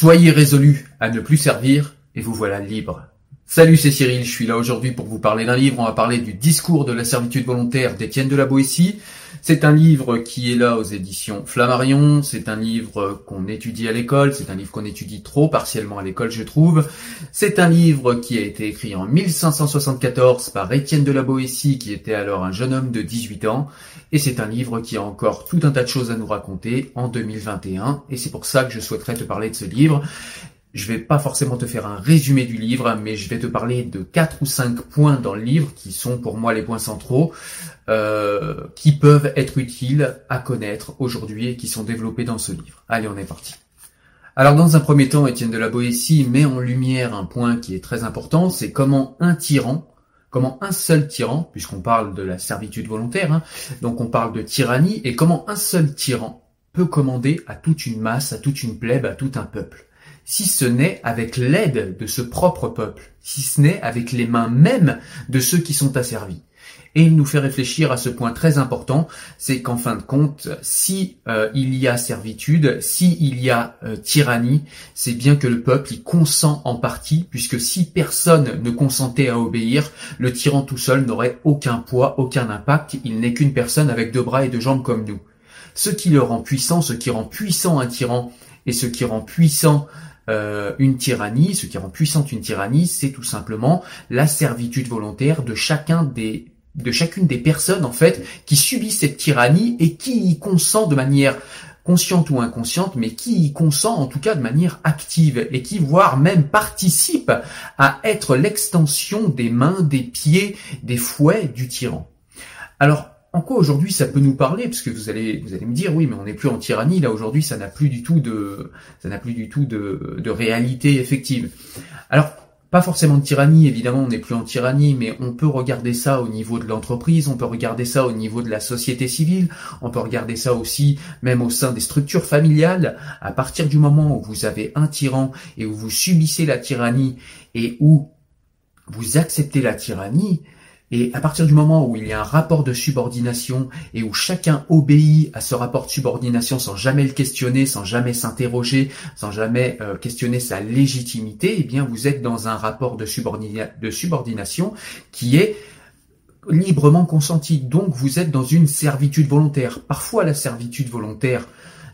Soyez résolus à ne plus servir et vous voilà libre. Salut, c'est Cyril, je suis là aujourd'hui pour vous parler d'un livre. On va parler du discours de la servitude volontaire d'Étienne de la Boétie. C'est un livre qui est là aux éditions Flammarion. C'est un livre qu'on étudie à l'école. C'est un livre qu'on étudie trop partiellement à l'école, je trouve. C'est un livre qui a été écrit en 1574 par Étienne de la Boétie, qui était alors un jeune homme de 18 ans. Et c'est un livre qui a encore tout un tas de choses à nous raconter en 2021. Et c'est pour ça que je souhaiterais te parler de ce livre. Je vais pas forcément te faire un résumé du livre, mais je vais te parler de quatre ou cinq points dans le livre qui sont pour moi les points centraux, euh, qui peuvent être utiles à connaître aujourd'hui et qui sont développés dans ce livre. Allez, on est parti. Alors dans un premier temps, Étienne de la Boétie met en lumière un point qui est très important, c'est comment un tyran, comment un seul tyran, puisqu'on parle de la servitude volontaire, hein, donc on parle de tyrannie, et comment un seul tyran peut commander à toute une masse, à toute une plèbe, à tout un peuple si ce n'est avec l'aide de ce propre peuple, si ce n'est avec les mains mêmes de ceux qui sont asservis. Et il nous fait réfléchir à ce point très important, c'est qu'en fin de compte, si euh, il y a servitude, si il y a euh, tyrannie, c'est bien que le peuple y consent en partie, puisque si personne ne consentait à obéir, le tyran tout seul n'aurait aucun poids, aucun impact, il n'est qu'une personne avec deux bras et deux jambes comme nous. Ce qui le rend puissant, ce qui rend puissant un tyran, et ce qui rend puissant euh, une tyrannie, ce qui rend puissante une tyrannie, c'est tout simplement la servitude volontaire de chacun des de chacune des personnes en fait qui subissent cette tyrannie et qui y consent de manière consciente ou inconsciente, mais qui y consent en tout cas de manière active et qui voire même participe à être l'extension des mains, des pieds, des fouets du tyran. Alors en quoi aujourd'hui ça peut nous parler? Parce que vous allez vous allez me dire oui, mais on n'est plus en tyrannie là aujourd'hui, ça n'a plus du tout de ça n'a plus du tout de, de réalité effective. Alors pas forcément de tyrannie, évidemment, on n'est plus en tyrannie, mais on peut regarder ça au niveau de l'entreprise, on peut regarder ça au niveau de la société civile, on peut regarder ça aussi même au sein des structures familiales. À partir du moment où vous avez un tyran et où vous subissez la tyrannie et où vous acceptez la tyrannie, et à partir du moment où il y a un rapport de subordination et où chacun obéit à ce rapport de subordination sans jamais le questionner, sans jamais s'interroger, sans jamais euh, questionner sa légitimité, eh bien vous êtes dans un rapport de, subordina- de subordination qui est librement consenti. Donc vous êtes dans une servitude volontaire. Parfois la servitude volontaire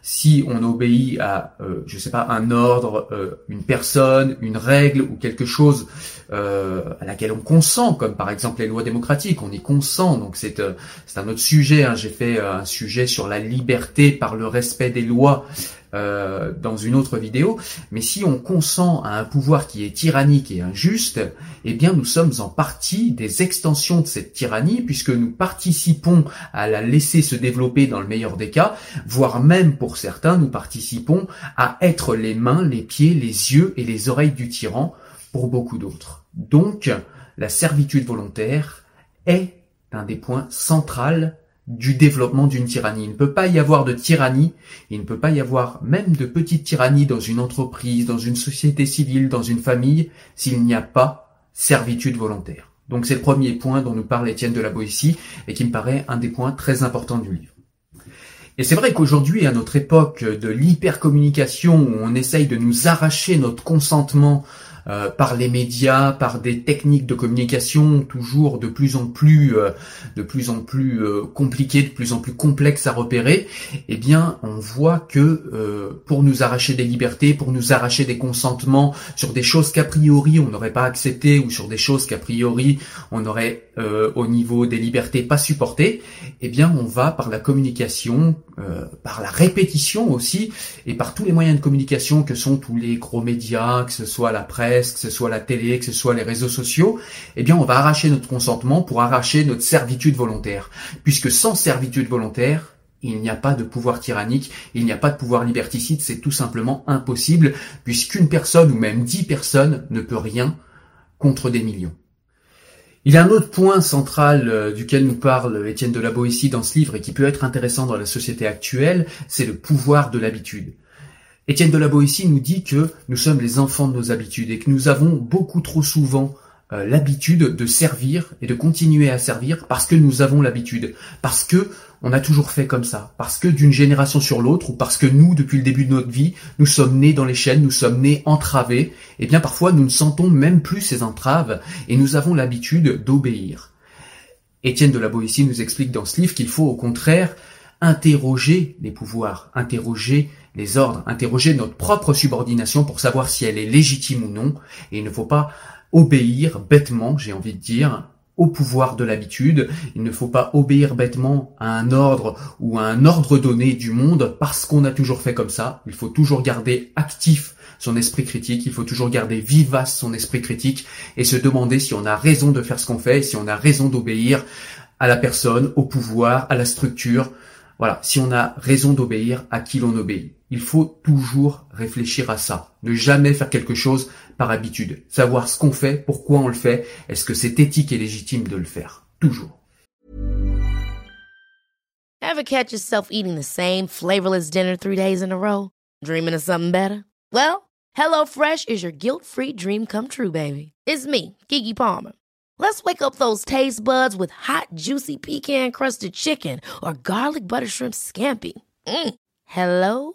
si on obéit à, euh, je sais pas, un ordre, euh, une personne, une règle ou quelque chose euh, à laquelle on consent, comme par exemple les lois démocratiques, on y consent. Donc c'est c'est un autre sujet. Hein. J'ai fait un sujet sur la liberté par le respect des lois euh, dans une autre vidéo, mais si on consent à un pouvoir qui est tyrannique et injuste, eh bien nous sommes en partie des extensions de cette tyrannie, puisque nous participons à la laisser se développer dans le meilleur des cas, voire même pour certains, nous participons à être les mains, les pieds, les yeux et les oreilles du tyran pour beaucoup d'autres. Donc, la servitude volontaire est un des points centraux du développement d'une tyrannie. Il ne peut pas y avoir de tyrannie, il ne peut pas y avoir même de petite tyrannie dans une entreprise, dans une société civile, dans une famille, s'il n'y a pas servitude volontaire. Donc c'est le premier point dont nous parle Étienne de la Boétie et qui me paraît un des points très importants du livre. Et c'est vrai qu'aujourd'hui, à notre époque de l'hypercommunication, on essaye de nous arracher notre consentement euh, par les médias, par des techniques de communication toujours de plus en plus, euh, de plus en plus euh, compliquées, de plus en plus complexes à repérer, eh bien, on voit que pour nous arracher des libertés, pour nous arracher des consentements sur des choses qu'a priori on n'aurait pas acceptées ou sur des choses qu'a priori on aurait au niveau des libertés pas supportées, eh bien, on va par la communication, par la répétition aussi, et par tous les moyens de communication que sont tous les gros médias, que ce soit la presse que ce soit la télé, que ce soit les réseaux sociaux, eh bien on va arracher notre consentement pour arracher notre servitude volontaire. Puisque sans servitude volontaire, il n'y a pas de pouvoir tyrannique, il n'y a pas de pouvoir liberticide, c'est tout simplement impossible, puisqu'une personne ou même dix personnes ne peut rien contre des millions. Il y a un autre point central euh, duquel nous parle Étienne de la Boétie dans ce livre et qui peut être intéressant dans la société actuelle, c'est le pouvoir de l'habitude. Étienne de la Boétie nous dit que nous sommes les enfants de nos habitudes et que nous avons beaucoup trop souvent euh, l'habitude de servir et de continuer à servir parce que nous avons l'habitude, parce que on a toujours fait comme ça, parce que d'une génération sur l'autre ou parce que nous, depuis le début de notre vie, nous sommes nés dans les chaînes, nous sommes nés entravés, et eh bien parfois nous ne sentons même plus ces entraves et nous avons l'habitude d'obéir. Étienne de la Boétie nous explique dans ce livre qu'il faut au contraire interroger les pouvoirs, interroger les ordres, interroger notre propre subordination pour savoir si elle est légitime ou non, et il ne faut pas obéir bêtement, j'ai envie de dire, au pouvoir de l'habitude, il ne faut pas obéir bêtement à un ordre ou à un ordre donné du monde parce qu'on a toujours fait comme ça, il faut toujours garder actif son esprit critique, il faut toujours garder vivace son esprit critique et se demander si on a raison de faire ce qu'on fait, si on a raison d'obéir à la personne, au pouvoir, à la structure, voilà, si on a raison d'obéir, à qui l'on obéit. Il faut toujours réfléchir à ça. Ne jamais faire quelque chose par habitude. Savoir ce qu'on fait, pourquoi on le fait, est-ce que c'est éthique et légitime de le faire? Toujours. Ever catch yourself eating the same flavorless dinner three days in a row? Dreaming of something better? Well, HelloFresh is your guilt-free dream come true, baby. It's me, Kiki Palmer. Let's wake up those taste buds with hot, juicy pecan crusted chicken or garlic butter shrimp scampi. Mm. Hello?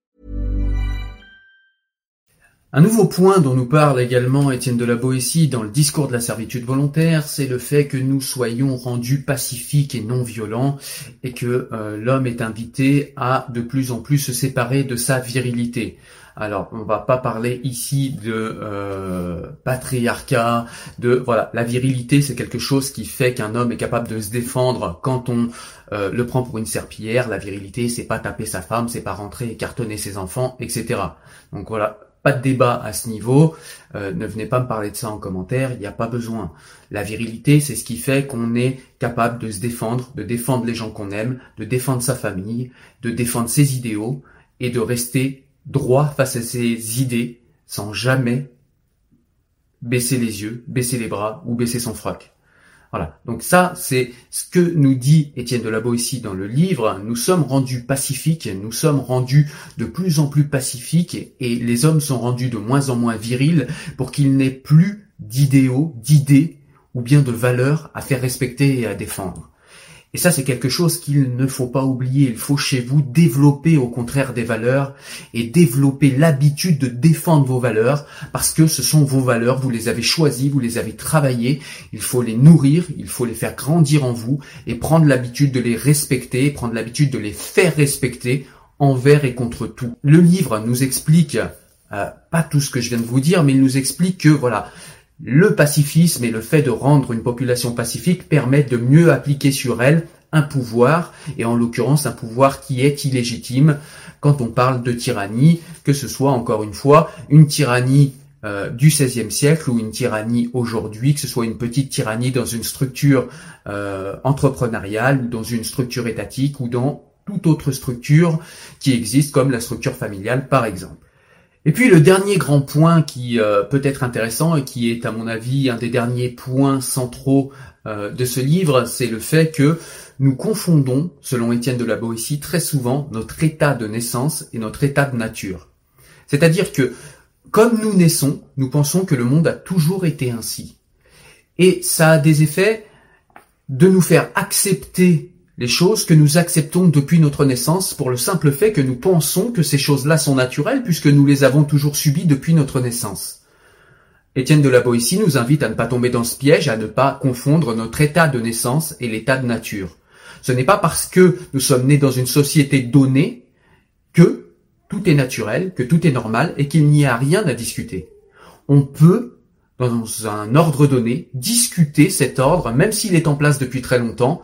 Un nouveau point dont nous parle également Étienne de la Boétie dans le discours de la servitude volontaire, c'est le fait que nous soyons rendus pacifiques et non violents et que euh, l'homme est invité à de plus en plus se séparer de sa virilité. Alors, on va pas parler ici de euh, patriarcat, de voilà, la virilité, c'est quelque chose qui fait qu'un homme est capable de se défendre quand on euh, le prend pour une serpillière. La virilité, c'est pas taper sa femme, c'est pas rentrer et cartonner ses enfants, etc. Donc voilà, pas de débat à ce niveau. Euh, ne venez pas me parler de ça en commentaire, il n'y a pas besoin. La virilité, c'est ce qui fait qu'on est capable de se défendre, de défendre les gens qu'on aime, de défendre sa famille, de défendre ses idéaux et de rester droit face à ses idées sans jamais baisser les yeux, baisser les bras ou baisser son froc. Voilà. Donc ça, c'est ce que nous dit Étienne de la Boétie dans le livre. Nous sommes rendus pacifiques, nous sommes rendus de plus en plus pacifiques et les hommes sont rendus de moins en moins virils pour qu'il n'ait plus d'idéaux, d'idées ou bien de valeurs à faire respecter et à défendre. Et ça, c'est quelque chose qu'il ne faut pas oublier. Il faut chez vous développer au contraire des valeurs et développer l'habitude de défendre vos valeurs parce que ce sont vos valeurs, vous les avez choisies, vous les avez travaillées. Il faut les nourrir, il faut les faire grandir en vous et prendre l'habitude de les respecter, prendre l'habitude de les faire respecter envers et contre tout. Le livre nous explique, euh, pas tout ce que je viens de vous dire, mais il nous explique que voilà, le pacifisme et le fait de rendre une population pacifique permettent de mieux appliquer sur elle un pouvoir, et en l'occurrence un pouvoir qui est illégitime quand on parle de tyrannie, que ce soit encore une fois une tyrannie euh, du XVIe siècle ou une tyrannie aujourd'hui, que ce soit une petite tyrannie dans une structure euh, entrepreneuriale ou dans une structure étatique ou dans toute autre structure qui existe comme la structure familiale par exemple. Et puis le dernier grand point qui euh, peut être intéressant et qui est à mon avis un des derniers points centraux euh, de ce livre, c'est le fait que nous confondons, selon Étienne de la Boétie, très souvent notre état de naissance et notre état de nature. C'est-à-dire que comme nous naissons, nous pensons que le monde a toujours été ainsi. Et ça a des effets de nous faire accepter les choses que nous acceptons depuis notre naissance pour le simple fait que nous pensons que ces choses-là sont naturelles puisque nous les avons toujours subies depuis notre naissance. Étienne de la Boétie nous invite à ne pas tomber dans ce piège, à ne pas confondre notre état de naissance et l'état de nature. Ce n'est pas parce que nous sommes nés dans une société donnée que tout est naturel, que tout est normal et qu'il n'y a rien à discuter. On peut, dans un ordre donné, discuter cet ordre, même s'il est en place depuis très longtemps,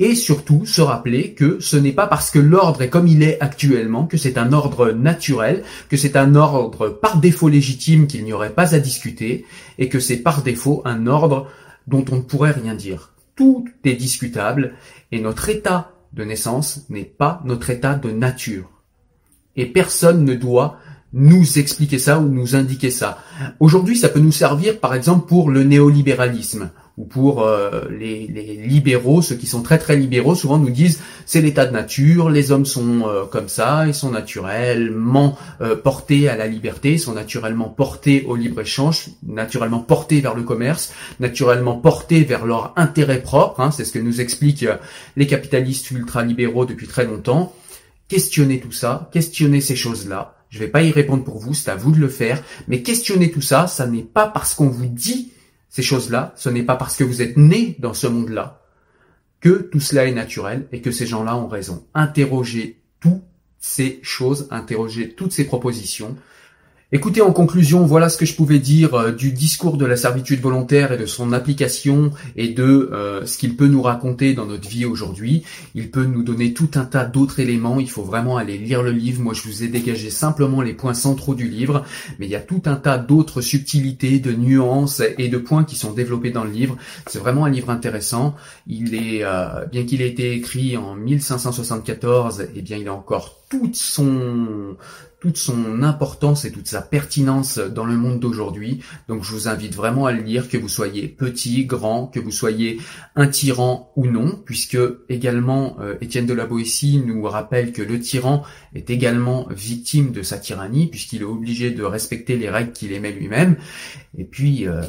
et surtout se rappeler que ce n'est pas parce que l'ordre est comme il est actuellement, que c'est un ordre naturel, que c'est un ordre par défaut légitime qu'il n'y aurait pas à discuter, et que c'est par défaut un ordre dont on ne pourrait rien dire. Tout est discutable, et notre état de naissance n'est pas notre état de nature. Et personne ne doit nous expliquer ça ou nous indiquer ça. Aujourd'hui, ça peut nous servir par exemple pour le néolibéralisme ou pour euh, les, libéraux, ceux qui sont très très libéraux, souvent nous disent c'est l'état de nature, les hommes sont euh, comme ça, ils sont naturellement euh, portés à la liberté, ils sont naturellement portés au libre-échange, naturellement portés vers le commerce, naturellement portés vers leur intérêt propre, hein, c'est ce que nous expliquent les capitalistes ultra-libéraux depuis très longtemps. Questionnez tout ça, questionnez ces choses-là. Je vais pas y répondre pour vous, c'est à vous de le faire, mais questionnez tout ça, ça n'est pas parce qu'on vous dit ces choses-là, ce n'est pas parce que vous êtes né dans ce monde-là que tout cela est naturel et que ces gens-là ont raison. Interrogez toutes ces choses, interrogez toutes ces propositions, Écoutez, en conclusion, voilà ce que je pouvais dire euh, du discours de la servitude volontaire et de son application et de euh, ce qu'il peut nous raconter dans notre vie aujourd'hui. Il peut nous donner tout un tas d'autres éléments. Il faut vraiment aller lire le livre. Moi, je vous ai dégagé simplement les points centraux du livre, mais il y a tout un tas d'autres subtilités, de nuances et de points qui sont développés dans le livre. C'est vraiment un livre intéressant. Il est, euh, bien qu'il ait été écrit en 1574, eh bien, il a encore toute son toute son importance et toute sa pertinence dans le monde d'aujourd'hui. Donc je vous invite vraiment à le lire, que vous soyez petit, grand, que vous soyez un tyran ou non, puisque également euh, Étienne de la Boétie nous rappelle que le tyran est également victime de sa tyrannie, puisqu'il est obligé de respecter les règles qu'il émet lui-même. Et puis euh,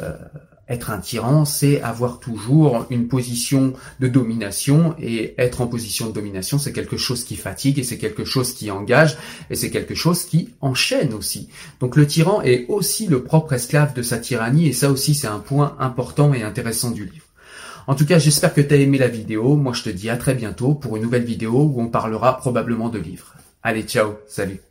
être un tyran, c'est avoir toujours une position de domination et être en position de domination, c'est quelque chose qui fatigue et c'est quelque chose qui engage et c'est quelque chose qui enchaîne aussi. Donc le tyran est aussi le propre esclave de sa tyrannie et ça aussi c'est un point important et intéressant du livre. En tout cas, j'espère que tu as aimé la vidéo. Moi, je te dis à très bientôt pour une nouvelle vidéo où on parlera probablement de livres. Allez, ciao, salut.